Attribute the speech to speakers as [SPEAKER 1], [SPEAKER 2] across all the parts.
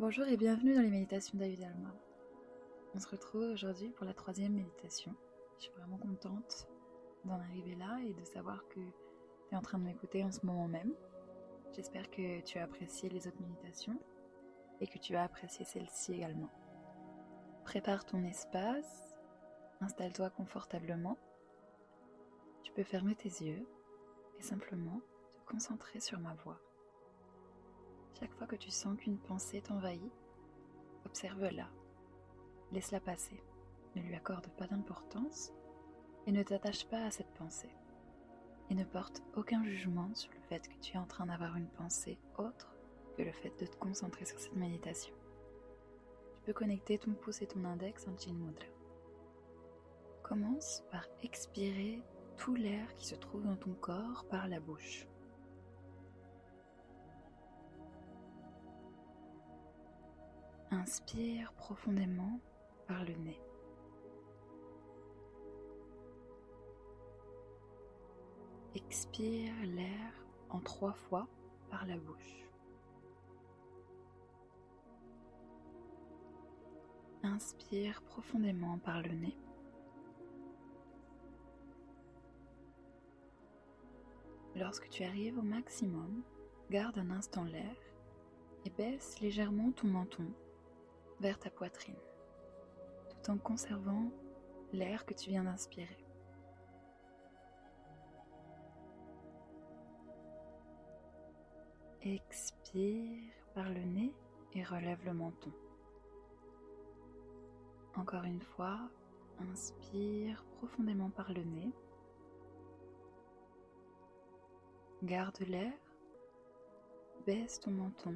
[SPEAKER 1] Bonjour et bienvenue dans les méditations David Alma. On se retrouve aujourd'hui pour la troisième méditation. Je suis vraiment contente d'en arriver là et de savoir que tu es en train de m'écouter en ce moment même. J'espère que tu as apprécié les autres méditations et que tu as apprécié celle-ci également. Prépare ton espace, installe-toi confortablement. Tu peux fermer tes yeux et simplement te concentrer sur ma voix. Chaque fois que tu sens qu'une pensée t'envahit, observe-la, laisse-la passer, ne lui accorde pas d'importance et ne t'attache pas à cette pensée. Et ne porte aucun jugement sur le fait que tu es en train d'avoir une pensée autre que le fait de te concentrer sur cette méditation. Tu peux connecter ton pouce et ton index en Jin Mudra. Commence par expirer tout l'air qui se trouve dans ton corps par la bouche. Inspire profondément par le nez. Expire l'air en trois fois par la bouche. Inspire profondément par le nez. Lorsque tu arrives au maximum, garde un instant l'air et baisse légèrement ton menton vers ta poitrine, tout en conservant l'air que tu viens d'inspirer. Expire par le nez et relève le menton. Encore une fois, inspire profondément par le nez. Garde l'air, baisse ton menton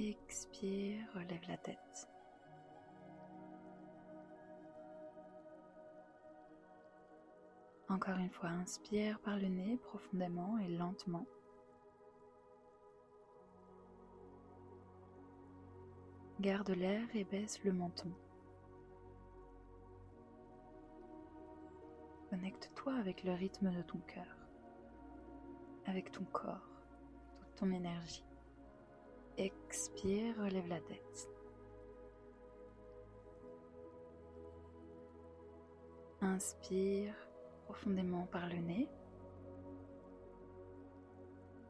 [SPEAKER 1] Expire, relève la tête. Encore une fois, inspire par le nez profondément et lentement. Garde l'air et baisse le menton. Connecte-toi avec le rythme de ton cœur, avec ton corps, toute ton énergie. Expire, relève la tête. Inspire profondément par le nez.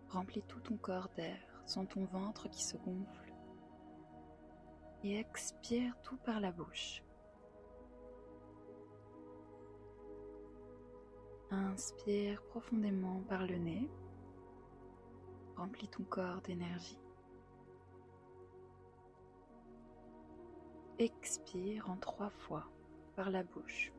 [SPEAKER 1] Remplis tout ton corps d'air, sans ton ventre qui se gonfle. Et expire tout par la bouche. Inspire profondément par le nez. Remplis ton corps d'énergie. Expire en trois fois par la bouche.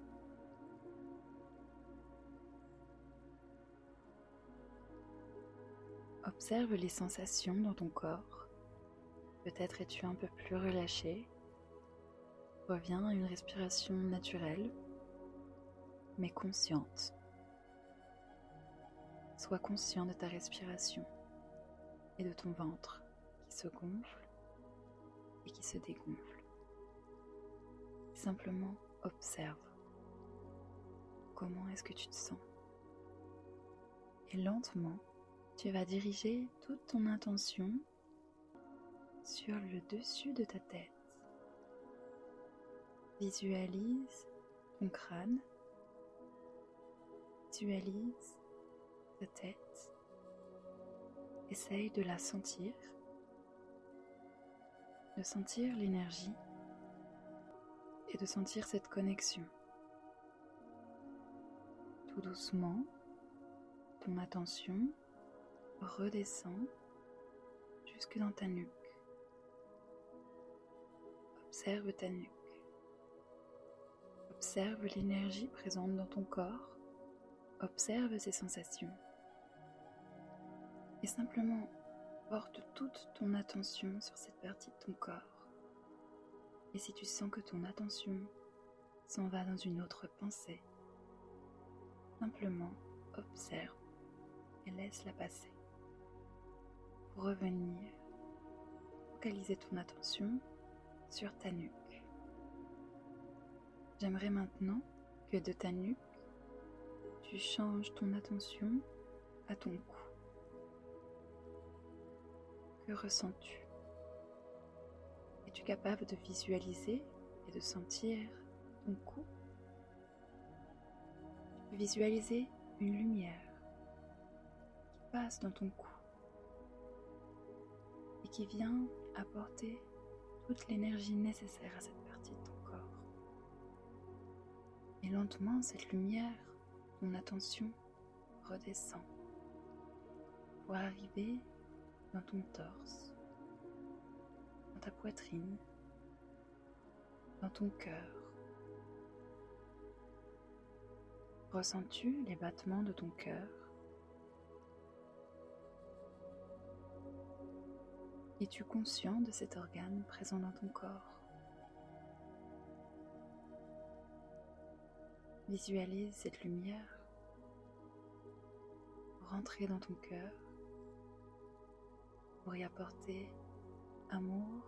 [SPEAKER 1] Observe les sensations dans ton corps. Peut-être es-tu un peu plus relâché. Reviens à une respiration naturelle, mais consciente. Sois conscient de ta respiration et de ton ventre qui se gonfle et qui se dégonfle. Simplement observe. Comment est-ce que tu te sens? Et lentement, tu vas diriger toute ton intention sur le dessus de ta tête. Visualise ton crâne. Visualise ta tête. Essaye de la sentir, de sentir l'énergie et de sentir cette connexion. Tout doucement, ton attention redescend jusque dans ta nuque. Observe ta nuque. Observe l'énergie présente dans ton corps. Observe ses sensations. Et simplement porte toute ton attention sur cette partie de ton corps. Et si tu sens que ton attention s'en va dans une autre pensée, simplement observe et laisse-la passer. Revenir, focaliser ton attention sur ta nuque. J'aimerais maintenant que de ta nuque, tu changes ton attention à ton cou. Que ressens-tu? Capable de visualiser et de sentir ton cou Visualiser une lumière qui passe dans ton cou et qui vient apporter toute l'énergie nécessaire à cette partie de ton corps. Et lentement, cette lumière, ton attention redescend pour arriver dans ton torse, ta poitrine, dans ton cœur. Ressens-tu les battements de ton cœur? Es-tu conscient de cet organe présent dans ton corps? Visualise cette lumière rentrer dans ton cœur pour y apporter amour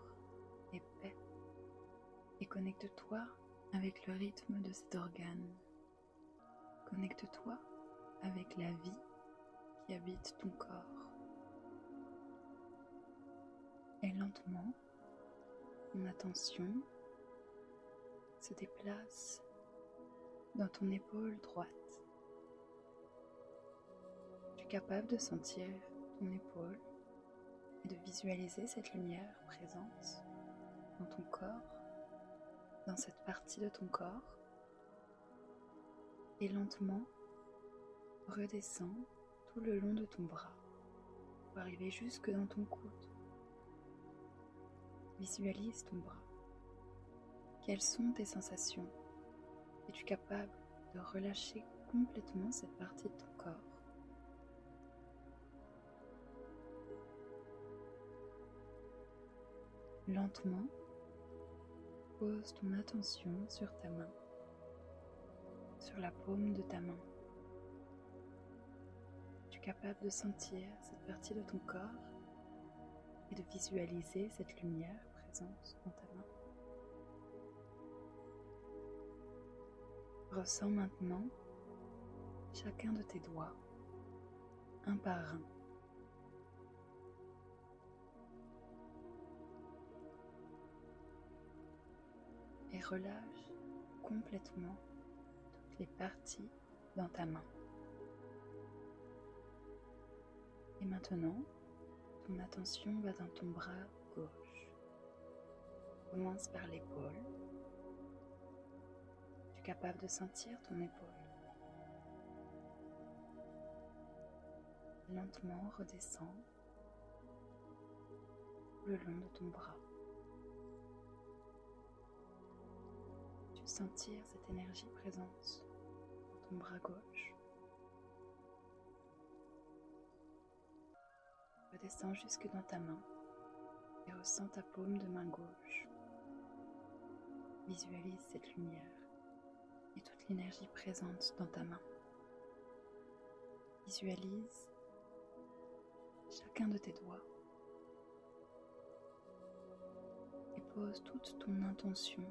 [SPEAKER 1] et paix. Et connecte-toi avec le rythme de cet organe. Connecte-toi avec la vie qui habite ton corps. Et lentement, ton attention se déplace dans ton épaule droite. Tu es capable de sentir ton épaule et de visualiser cette lumière présente dans ton corps, dans cette partie de ton corps et lentement redescends tout le long de ton bras pour arriver jusque dans ton coude. Visualise ton bras. Quelles sont tes sensations? Es-tu capable de relâcher complètement cette partie de ton corps? Lentement, pose ton attention sur ta main sur la paume de ta main. Tu es capable de sentir cette partie de ton corps et de visualiser cette lumière présente dans ta main. Ressens maintenant chacun de tes doigts, un par un. Et relâche complètement les parties dans ta main. Et maintenant, ton attention va dans ton bras gauche. Commence par l'épaule. Tu es capable de sentir ton épaule. Lentement redescends le long de ton bras. Sentir cette énergie présente bras gauche. Redescends jusque dans ta main et ressens ta paume de main gauche. Visualise cette lumière et toute l'énergie présente dans ta main. Visualise chacun de tes doigts et pose toute ton intention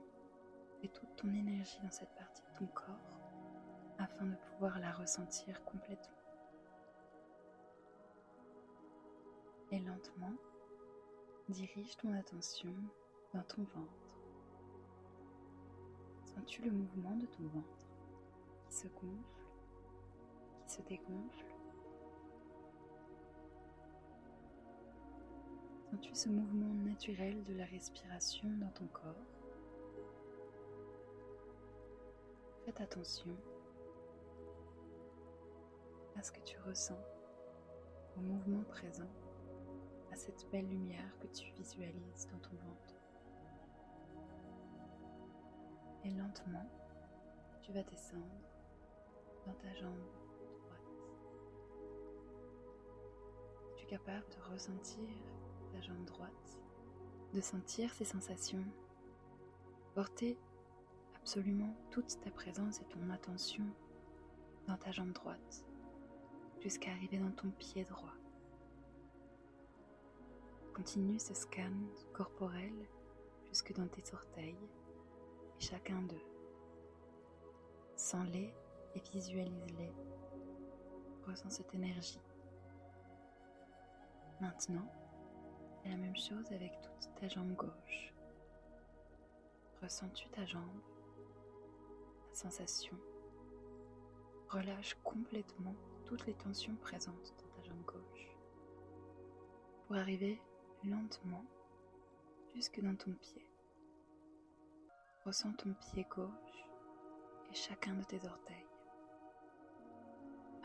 [SPEAKER 1] et toute ton énergie dans cette partie de ton corps afin de pouvoir la ressentir complètement. Et lentement, dirige ton attention dans ton ventre. Sens-tu le mouvement de ton ventre qui se gonfle, qui se dégonfle? Sens-tu ce mouvement naturel de la respiration dans ton corps? Attention à ce que tu ressens, au mouvement présent, à cette belle lumière que tu visualises dans ton ventre. Et lentement, tu vas descendre dans ta jambe droite. Tu es capable de ressentir ta jambe droite, de sentir ces sensations, porter absolument toute ta présence et ton attention dans ta jambe droite jusqu'à arriver dans ton pied droit. Continue ce scan corporel jusque dans tes orteils et chacun d'eux. Sens-les et visualise-les. Ressens cette énergie. Maintenant, la même chose avec toute ta jambe gauche. Ressens-tu ta jambe, sensation Relâche complètement toutes les tensions présentes dans ta jambe gauche pour arriver lentement jusque dans ton pied. Ressens ton pied gauche et chacun de tes orteils.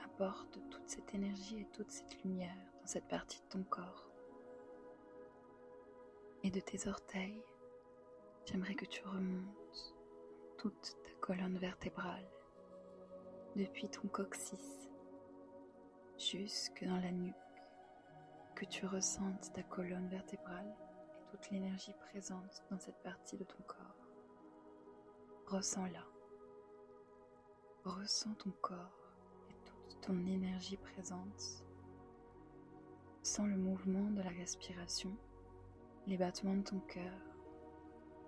[SPEAKER 1] Apporte toute cette énergie et toute cette lumière dans cette partie de ton corps. Et de tes orteils, j'aimerais que tu remontes toute ta colonne vertébrale, depuis ton coccyx jusque dans la nuque, que tu ressentes ta colonne vertébrale et toute l'énergie présente dans cette partie de ton corps. Ressens-la. Ressens ton corps et toute ton énergie présente. Sens le mouvement de la respiration, les battements de ton cœur.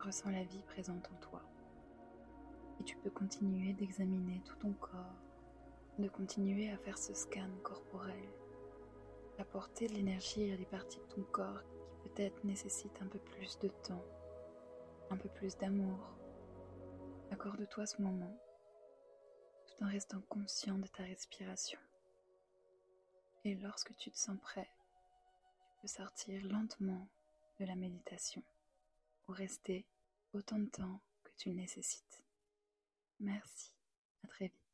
[SPEAKER 1] Ressens la vie présente en toi. Et tu peux continuer d'examiner tout ton corps, de continuer à faire ce scan corporel, d'apporter de l'énergie à des parties de ton corps qui peut-être nécessitent un peu plus de temps, un peu plus d'amour, Accorde-toi ce moment tout en restant conscient de ta respiration. Et lorsque tu te sens prêt, tu peux sortir lentement de la méditation ou rester autant de temps que tu le nécessites. Merci, à très vite.